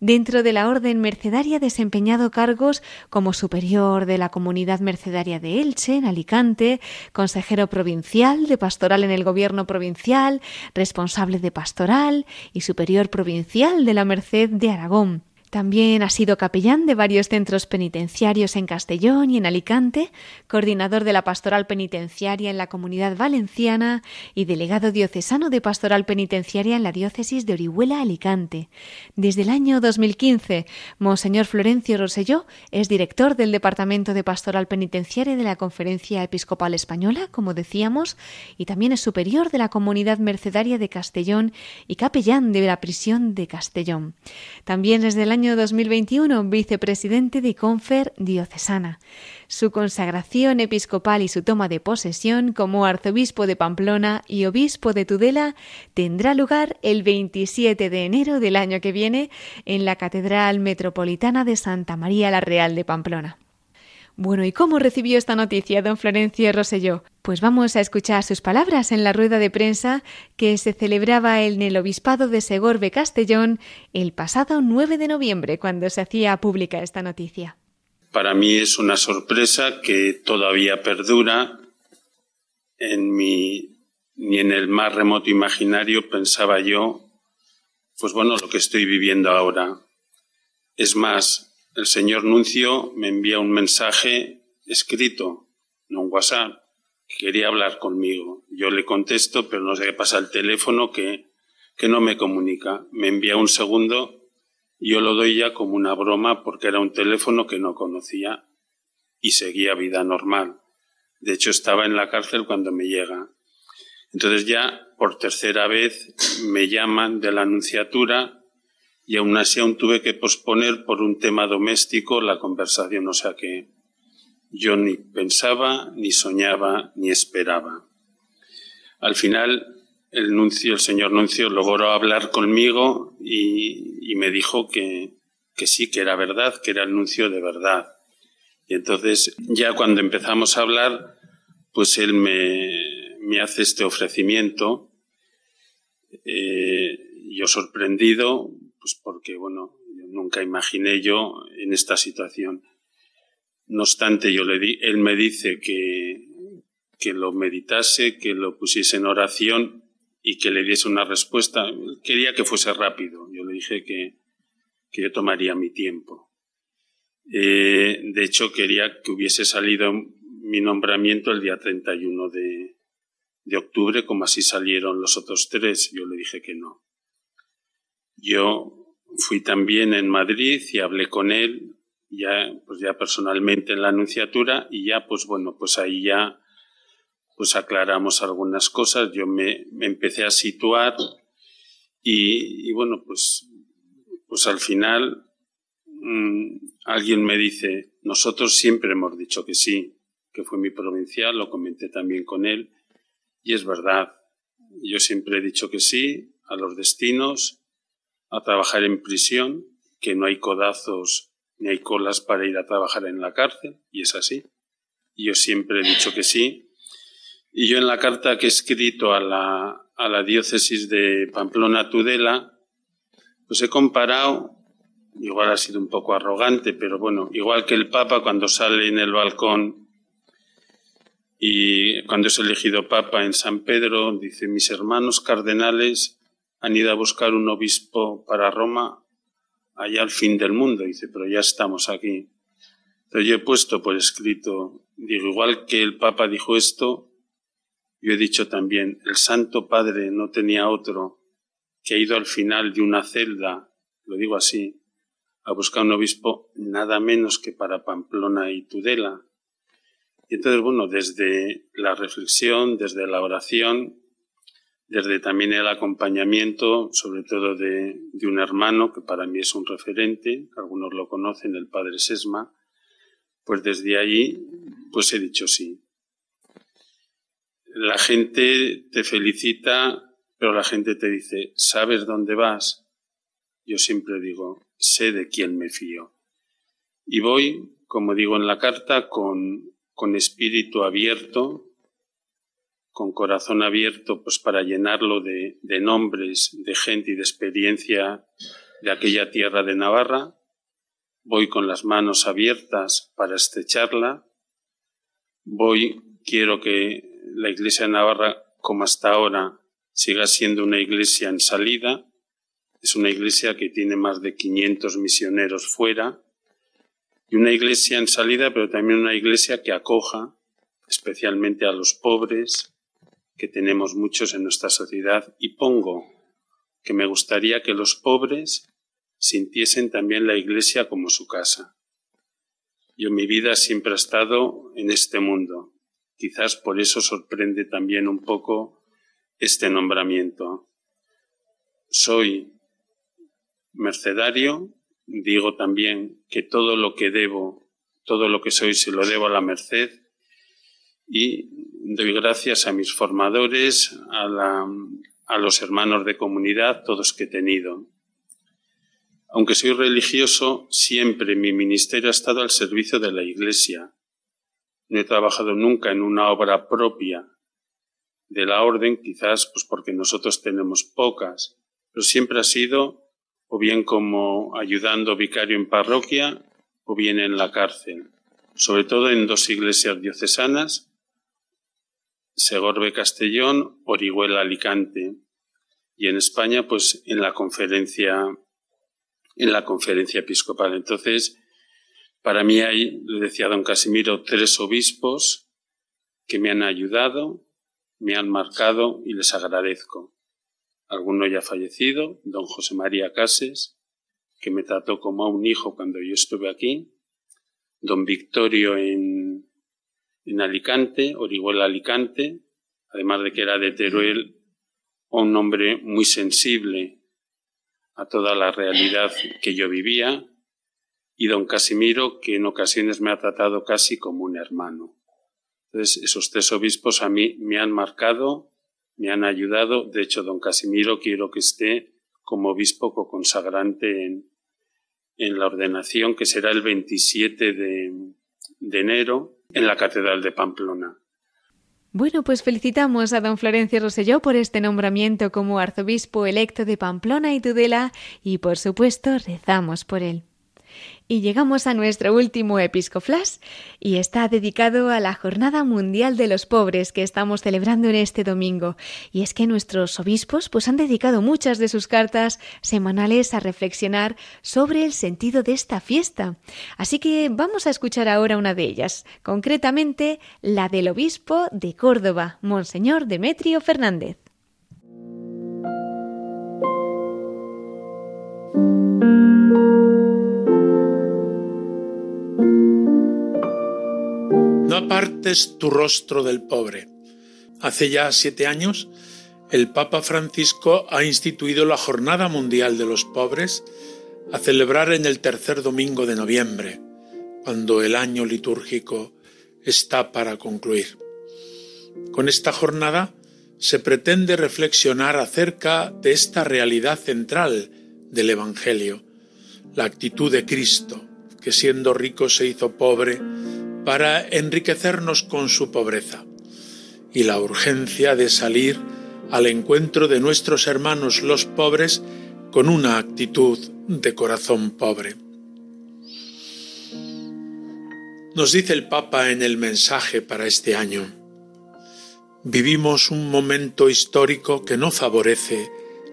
Dentro de la Orden Mercedaria ha desempeñado cargos como superior de la Comunidad Mercedaria de Elche, en Alicante, consejero provincial de pastoral en el Gobierno provincial, responsable de pastoral y superior provincial de la Merced de Aragón. También ha sido capellán de varios centros penitenciarios en Castellón y en Alicante, coordinador de la pastoral penitenciaria en la comunidad valenciana y delegado diocesano de pastoral penitenciaria en la diócesis de Orihuela, Alicante. Desde el año 2015, Monseñor Florencio Roselló es director del Departamento de Pastoral Penitenciaria de la Conferencia Episcopal Española, como decíamos, y también es superior de la comunidad mercedaria de Castellón y capellán de la prisión de Castellón. También desde el año 2021 vicepresidente de Confer Diocesana. Su consagración episcopal y su toma de posesión como arzobispo de Pamplona y obispo de Tudela tendrá lugar el 27 de enero del año que viene en la Catedral Metropolitana de Santa María la Real de Pamplona. Bueno, ¿y cómo recibió esta noticia don Florencio Roselló? Pues vamos a escuchar sus palabras en la rueda de prensa que se celebraba en el Obispado de Segorbe Castellón el pasado 9 de noviembre, cuando se hacía pública esta noticia. Para mí es una sorpresa que todavía perdura. En mi, ni en el más remoto imaginario pensaba yo, pues bueno, lo que estoy viviendo ahora. Es más, el señor Nuncio me envía un mensaje escrito, no un WhatsApp, quería hablar conmigo. Yo le contesto, pero no sé qué pasa el teléfono que, que no me comunica. Me envía un segundo yo lo doy ya como una broma porque era un teléfono que no conocía y seguía vida normal. De hecho, estaba en la cárcel cuando me llega. Entonces ya por tercera vez me llaman de la anunciatura y aún así aún tuve que posponer por un tema doméstico la conversación, o sea que yo ni pensaba, ni soñaba, ni esperaba. Al final, el nuncio, el señor nuncio logró hablar conmigo y, me dijo que, que sí, que era verdad, que era el nuncio de verdad. Y entonces, ya cuando empezamos a hablar, pues él me, me hace este ofrecimiento. Eh, yo sorprendido, pues porque, bueno, nunca imaginé yo en esta situación. No obstante, yo le di, él me dice que, que lo meditase, que lo pusiese en oración y que le diese una respuesta. Quería que fuese rápido. Yo le dije que, que yo tomaría mi tiempo. Eh, de hecho, quería que hubiese salido mi nombramiento el día 31 de, de octubre, como así salieron los otros tres. Yo le dije que no. Yo fui también en Madrid y hablé con él ya pues ya personalmente en la anunciatura y ya pues bueno pues ahí ya pues aclaramos algunas cosas. Yo me, empecé a situar y, bueno pues pues al final mm, alguien me dice nosotros siempre hemos dicho que sí que fue mi provincial lo comenté también con él y es verdad. Yo siempre he dicho que sí a los destinos a trabajar en prisión, que no hay codazos ni hay colas para ir a trabajar en la cárcel, y es así. yo siempre he dicho que sí. Y yo en la carta que he escrito a la, a la diócesis de Pamplona Tudela, pues he comparado, igual ha sido un poco arrogante, pero bueno, igual que el Papa cuando sale en el balcón y cuando es elegido Papa en San Pedro, dice, mis hermanos cardenales han ido a buscar un obispo para Roma allá al fin del mundo. Dice, pero ya estamos aquí. Entonces yo he puesto por escrito, digo, igual que el Papa dijo esto, yo he dicho también, el Santo Padre no tenía otro que ha ido al final de una celda, lo digo así, a buscar un obispo nada menos que para Pamplona y Tudela. Y entonces, bueno, desde la reflexión, desde la oración, desde también el acompañamiento, sobre todo de, un hermano que para mí es un referente, algunos lo conocen, el padre Sesma, pues desde ahí pues he dicho sí. La gente te felicita, pero la gente te dice, ¿sabes dónde vas? Yo siempre digo, sé de quién me fío. Y voy, como digo en la carta, con, con espíritu abierto, con corazón abierto pues para llenarlo de, nombres, de gente y de experiencia de aquella tierra de Navarra. Voy con las manos abiertas para estrecharla. Voy, quiero que la Iglesia de Navarra, como hasta ahora, siga siendo una iglesia en salida. Es una iglesia que tiene más de 500 misioneros fuera. Y una iglesia en salida, pero también una iglesia que acoja especialmente a los pobres, que tenemos muchos en nuestra sociedad y pongo que me gustaría que los pobres sintiesen también la iglesia como su casa. Yo mi vida siempre ha estado en este mundo. Quizás por eso sorprende también un poco este nombramiento. Soy mercedario, digo también que todo lo que debo, todo lo que soy, se lo debo a la merced y doy gracias a mis formadores, a, a los hermanos de comunidad, todos que he tenido. Aunque soy religioso, siempre mi ministerio ha estado al servicio de la Iglesia. No he trabajado nunca en una obra propia de la orden, quizás pues porque nosotros tenemos pocas, pero siempre ha sido o bien como ayudando vicario en parroquia o bien en la cárcel, sobre todo en dos iglesias diocesanas, Segorbe Castellón, Orihuela Alicante, y en España pues en la conferencia en la conferencia episcopal. Entonces, para mí hay, le decía don Casimiro, tres obispos que me han ayudado, me han marcado y les agradezco. Alguno ya fallecido, don José María Cases, que me trató como a un hijo cuando yo estuve aquí, don Victorio en, en Alicante, Orihuela Alicante, además de que era de Teruel, un hombre muy sensible a toda la realidad que yo vivía, y don Casimiro, que en ocasiones me ha tratado casi como un hermano. Entonces, esos tres obispos a mí me han marcado, me han ayudado. De hecho, don Casimiro quiero que esté como obispo consagrante en, en la ordenación, que será el 27 de, de enero en la Catedral de Pamplona. Bueno, pues felicitamos a don Florencio Roselló por este nombramiento como arzobispo electo de Pamplona y Tudela y por supuesto rezamos por él. Y llegamos a nuestro último Episcoflash y está dedicado a la Jornada Mundial de los Pobres que estamos celebrando en este domingo. Y es que nuestros obispos pues han dedicado muchas de sus cartas semanales a reflexionar sobre el sentido de esta fiesta. Así que vamos a escuchar ahora una de ellas, concretamente la del obispo de Córdoba, Monseñor Demetrio Fernández. Apartes tu rostro del pobre. Hace ya siete años, el Papa Francisco ha instituido la Jornada Mundial de los Pobres a celebrar en el tercer domingo de noviembre, cuando el año litúrgico está para concluir. Con esta jornada se pretende reflexionar acerca de esta realidad central del Evangelio, la actitud de Cristo, que siendo rico se hizo pobre para enriquecernos con su pobreza y la urgencia de salir al encuentro de nuestros hermanos los pobres con una actitud de corazón pobre. Nos dice el Papa en el mensaje para este año, vivimos un momento histórico que no favorece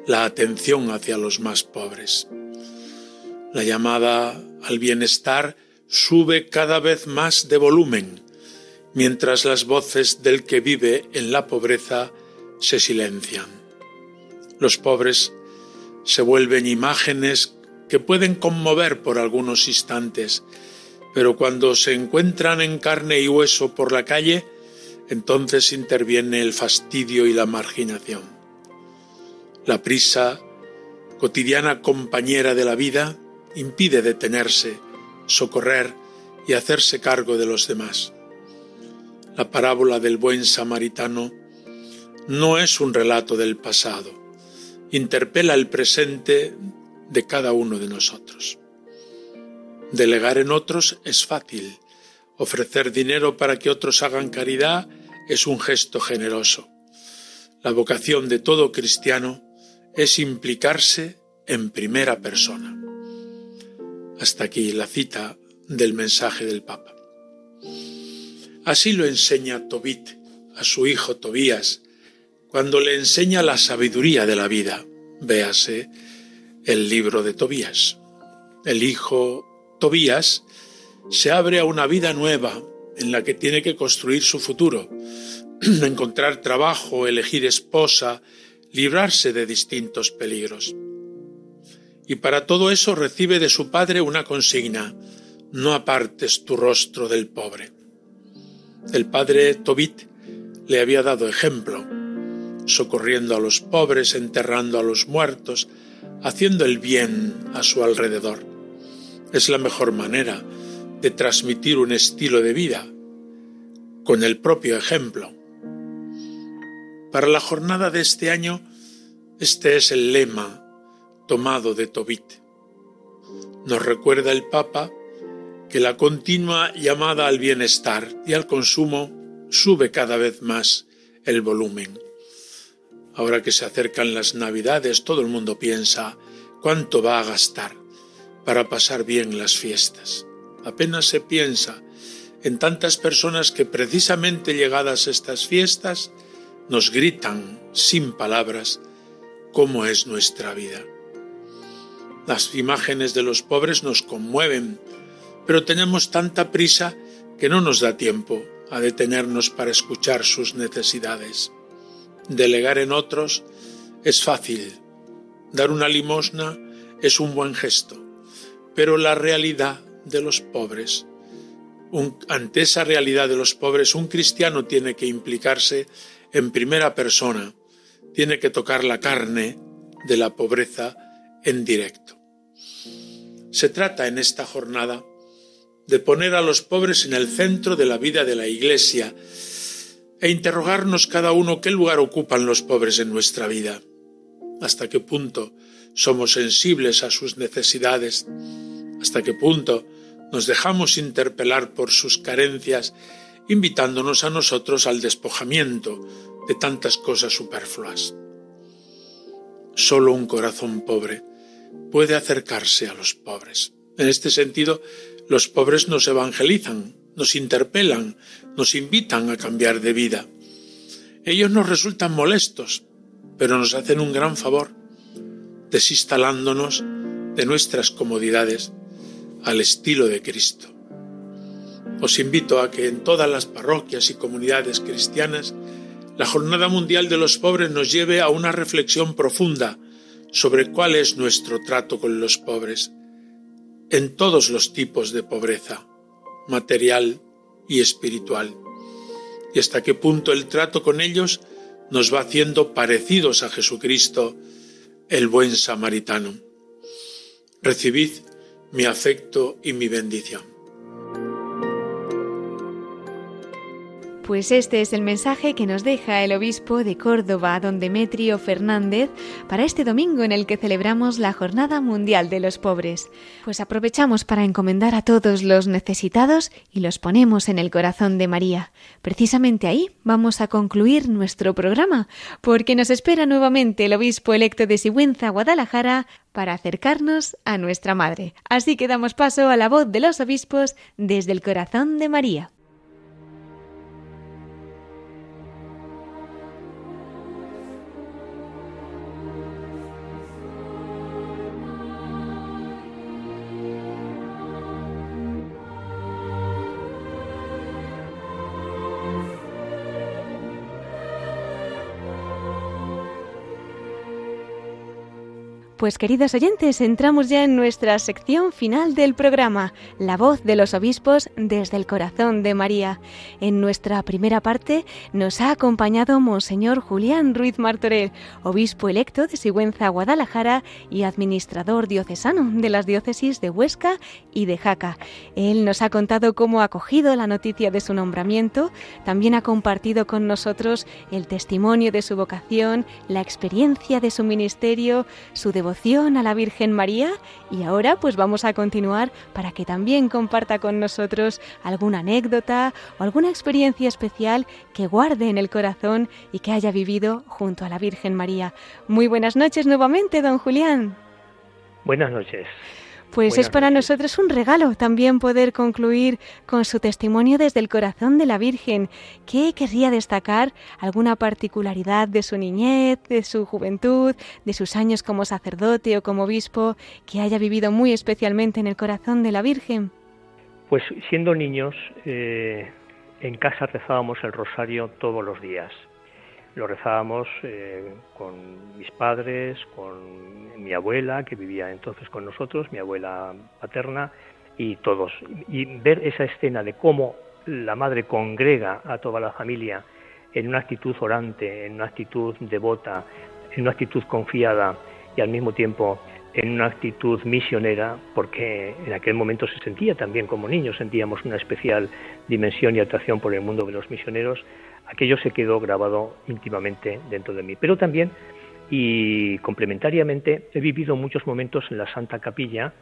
la atención hacia los más pobres. La llamada al bienestar sube cada vez más de volumen, mientras las voces del que vive en la pobreza se silencian. Los pobres se vuelven imágenes que pueden conmover por algunos instantes, pero cuando se encuentran en carne y hueso por la calle, entonces interviene el fastidio y la marginación. La prisa, cotidiana compañera de la vida, impide detenerse, socorrer y hacerse cargo de los demás. La parábola del buen samaritano no es un relato del pasado, interpela el presente de cada uno de nosotros. Delegar en otros es fácil, ofrecer dinero para que otros hagan caridad es un gesto generoso. La vocación de todo cristiano es implicarse en primera persona. Hasta aquí la cita del mensaje del Papa. Así lo enseña Tobit a su hijo Tobías cuando le enseña la sabiduría de la vida. Véase el libro de Tobías. El hijo Tobías se abre a una vida nueva en la que tiene que construir su futuro, *clears throat* encontrar trabajo, elegir esposa, librarse de distintos peligros y para todo eso recibe de su padre una consigna, no apartes tu rostro del pobre. El padre Tobit le había dado ejemplo, socorriendo a los pobres, enterrando a los muertos, haciendo el bien a su alrededor. Es la mejor manera de transmitir un estilo de vida, con el propio ejemplo. Para la jornada de este año, este es el lema tomado de Tobit. Nos recuerda el Papa que la continua llamada al bienestar y al consumo sube cada vez más el volumen. Ahora que se acercan las Navidades, todo el mundo piensa cuánto va a gastar para pasar bien las fiestas. Apenas se piensa en tantas personas que precisamente llegadas estas fiestas nos gritan sin palabras cómo es nuestra vida. Las imágenes de los pobres nos conmueven, pero tenemos tanta prisa que no nos da tiempo a detenernos para escuchar sus necesidades. Delegar en otros es fácil. Dar una limosna es un buen gesto, pero la realidad de los pobres ante esa realidad de los pobres, un cristiano tiene que implicarse en primera persona, tiene que tocar la carne de la pobreza en directo. Se trata en esta jornada de poner a los pobres en el centro de la vida de la Iglesia e interrogarnos cada uno qué lugar ocupan los pobres en nuestra vida, hasta qué punto somos sensibles a sus necesidades, hasta qué punto nos dejamos interpelar por sus carencias, invitándonos a nosotros al despojamiento de tantas cosas superfluas. Solo un corazón pobre puede acercarse a los pobres. En este sentido, los pobres nos evangelizan, nos interpelan, nos invitan a cambiar de vida. Ellos nos resultan molestos, pero nos hacen un gran favor, desinstalándonos de nuestras comodidades al estilo de Cristo. Os invito a que en todas las parroquias y comunidades cristianas la Jornada Mundial de los Pobres nos lleve a una reflexión profunda sobre cuál es nuestro trato con los pobres, en todos los tipos de pobreza, material y espiritual, y hasta qué punto el trato con ellos nos va haciendo parecidos a Jesucristo, el buen samaritano. Recibid mi afecto y mi bendición. Pues este es el mensaje que nos deja el obispo de Córdoba, don Demetrio Fernández, para este domingo en el que celebramos la Jornada Mundial de los Pobres. Pues aprovechamos para encomendar a todos los necesitados y los ponemos en el corazón de María. Precisamente ahí vamos a concluir nuestro programa, porque nos espera nuevamente el obispo electo de Sigüenza, Guadalajara, para acercarnos a nuestra Madre. Así que damos paso a la voz de los obispos desde el corazón de María. Pues queridos oyentes, entramos ya en nuestra sección final del programa, La voz de los obispos desde el corazón de María. En nuestra primera parte nos ha acompañado Monseñor Julián Ruiz Martorell, obispo electo de Sigüenza, Guadalajara y administrador diocesano de las diócesis de Huesca y de Jaca. Él nos ha contado cómo ha acogido la noticia de su nombramiento, también ha compartido con nosotros el testimonio de su vocación, la experiencia de su ministerio, su devoción a la Virgen María y ahora pues vamos a continuar para que también comparta con nosotros alguna anécdota o alguna experiencia especial que guarde en el corazón y que haya vivido junto a la Virgen María. Muy buenas noches nuevamente, don Julián. Buenas noches. Pues es para nosotros un regalo también poder concluir con su testimonio desde el corazón de la Virgen. ¿Qué querría destacar? ¿Alguna particularidad de su niñez, de su juventud, de sus años como sacerdote o como obispo que haya vivido muy especialmente en el corazón de la Virgen? Pues siendo niños, eh, en casa rezábamos el rosario todos los días lo rezábamos eh, con mis padres, con mi abuela, que vivía entonces con nosotros, mi abuela paterna, y todos. Y ver esa escena de cómo la madre congrega a toda la familia en una actitud orante, en una actitud devota, en una actitud confiada y al mismo tiempo en una actitud misionera, porque en aquel momento se sentía también como niños, sentíamos una especial dimensión y atracción por el mundo de los misioneros, aquello se quedó grabado íntimamente dentro de mí. Pero también y complementariamente he vivido muchos momentos en la Santa Capilla,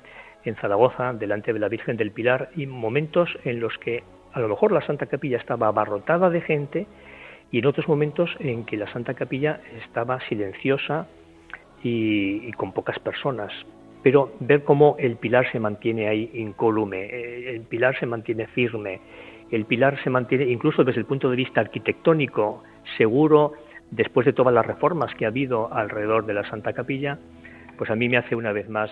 en Zaragoza, delante de la Virgen del Pilar, y momentos en los que a lo mejor la Santa Capilla estaba abarrotada de gente y en otros momentos en que la Santa Capilla estaba silenciosa y, con pocas personas. Pero ver cómo el pilar se mantiene ahí incólume, eh, el pilar se mantiene firme, el pilar se mantiene incluso desde el punto de vista arquitectónico seguro después de todas las reformas que ha habido alrededor de la Santa Capilla, pues a mí me hace una vez más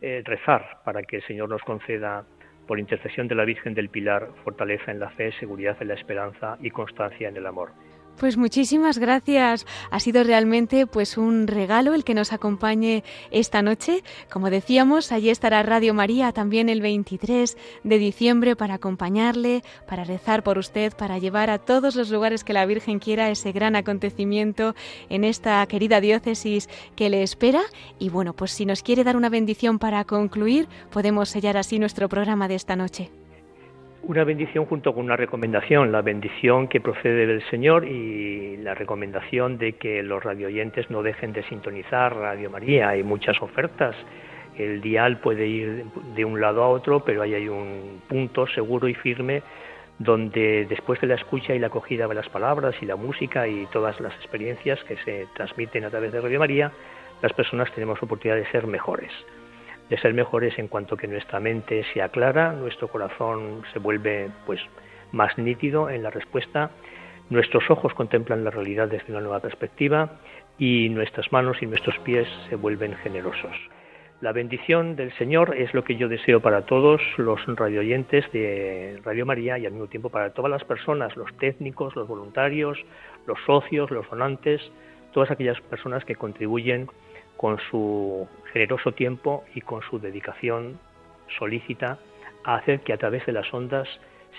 eh, rezar para que el Señor nos conceda, por intercesión de la Virgen del Pilar, fortaleza en la fe, seguridad en la esperanza y constancia en el amor. Pues muchísimas gracias. Ha sido realmente pues un regalo el que nos acompañe esta noche. Como decíamos, allí estará Radio María también el 23 de diciembre para acompañarle, para rezar por usted, para llevar a todos los lugares que la Virgen quiera ese gran acontecimiento en esta querida diócesis que le espera. Y bueno, pues si nos quiere dar una bendición para concluir, podemos sellar así nuestro programa de esta noche una bendición junto con una recomendación, la bendición que procede del Señor y la recomendación de que los radioyentes no dejen de sintonizar Radio María. Hay muchas ofertas. El dial puede ir de un lado a otro, pero ahí hay un punto seguro y firme donde después de la escucha y la acogida de las palabras y la música y todas las experiencias que se transmiten a través de Radio María, las personas tenemos oportunidad de ser mejores de ser mejores en cuanto que nuestra mente se aclara, nuestro corazón se vuelve pues más nítido en la respuesta, nuestros ojos contemplan la realidad desde una nueva perspectiva y nuestras manos y nuestros pies se vuelven generosos. La bendición del Señor es lo que yo deseo para todos los radioyentes de Radio María y al mismo tiempo para todas las personas, los técnicos, los voluntarios, los socios, los donantes, todas aquellas personas que contribuyen con su generoso tiempo y con su dedicación solícita a hacer que a través de las ondas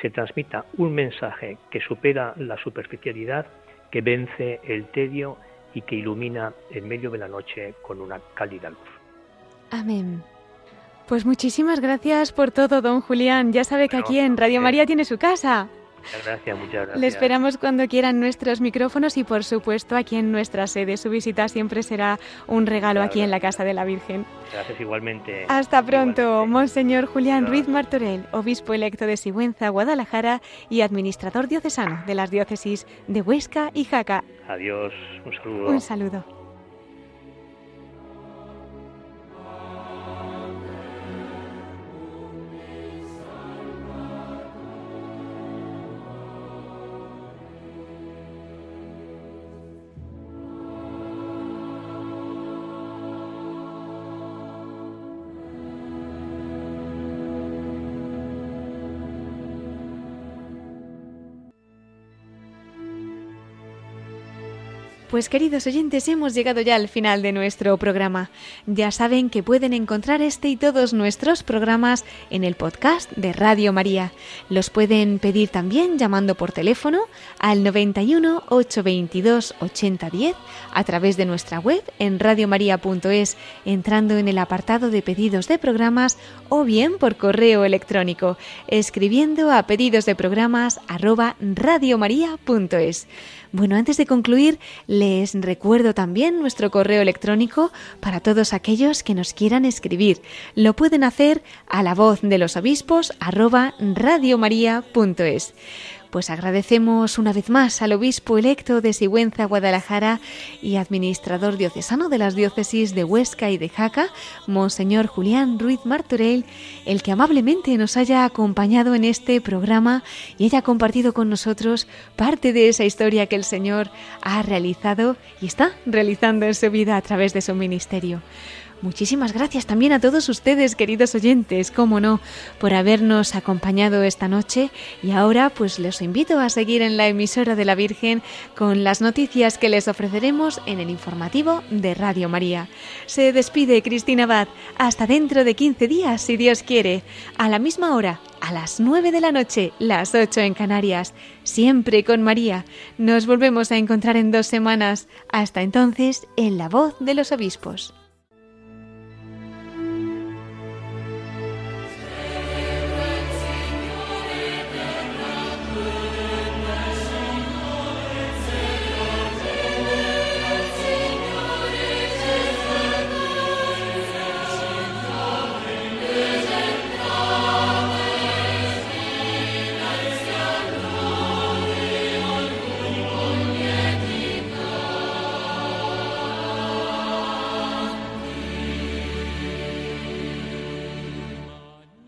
se transmita un mensaje que supera la superficialidad, que vence el tedio y que ilumina en medio de la noche con una cálida luz. Amén. Pues muchísimas gracias por todo, don Julián. Ya sabe que aquí en Radio María tiene su casa. Muchas gracias, muchas gracias. Le esperamos cuando quieran nuestros micrófonos y por supuesto aquí en nuestra sede. Su visita siempre será un regalo aquí en la Casa de la Virgen. Gracias igualmente. Hasta pronto, Monseñor Julián Ruiz Martorell, obispo electo de Sigüenza, Guadalajara y administrador diocesano de las diócesis de Huesca y Jaca. Adiós, un saludo. Un saludo. Pues queridos oyentes, hemos llegado ya al final de nuestro programa. Ya saben que pueden encontrar este y todos nuestros programas en el podcast de Radio María. Los pueden pedir también llamando por teléfono al 91 822 8010 a través de nuestra web en radiomaria.es entrando en el apartado de pedidos de programas o bien por correo electrónico escribiendo a pedidos de programas arroba radiomaria.es. Bueno, antes de concluir, les recuerdo también nuestro correo electrónico para todos aquellos que nos quieran escribir. Lo pueden hacer a la voz de los obispos arroba radiomaria.es. Pues agradecemos una vez más al obispo electo de Sigüenza, Guadalajara y administrador diocesano de las diócesis de Huesca y de Jaca, Monseñor Julián Ruiz Martorell, el que amablemente nos haya acompañado en este programa y haya compartido con nosotros parte de esa historia que el Señor ha realizado y está realizando en su vida a través de su ministerio. Muchísimas gracias también a todos ustedes, queridos oyentes, cómo no, por habernos acompañado esta noche y ahora pues les invito a seguir en la emisora de la Virgen con las noticias que les ofreceremos en el informativo de Radio María. Se despide Cristina Abad, hasta dentro de 15 días, si Dios quiere, a la misma hora, a las 9 de la noche, las 8 en Canarias, siempre con María. Nos volvemos a encontrar en dos semanas. Hasta entonces, en la voz de los obispos.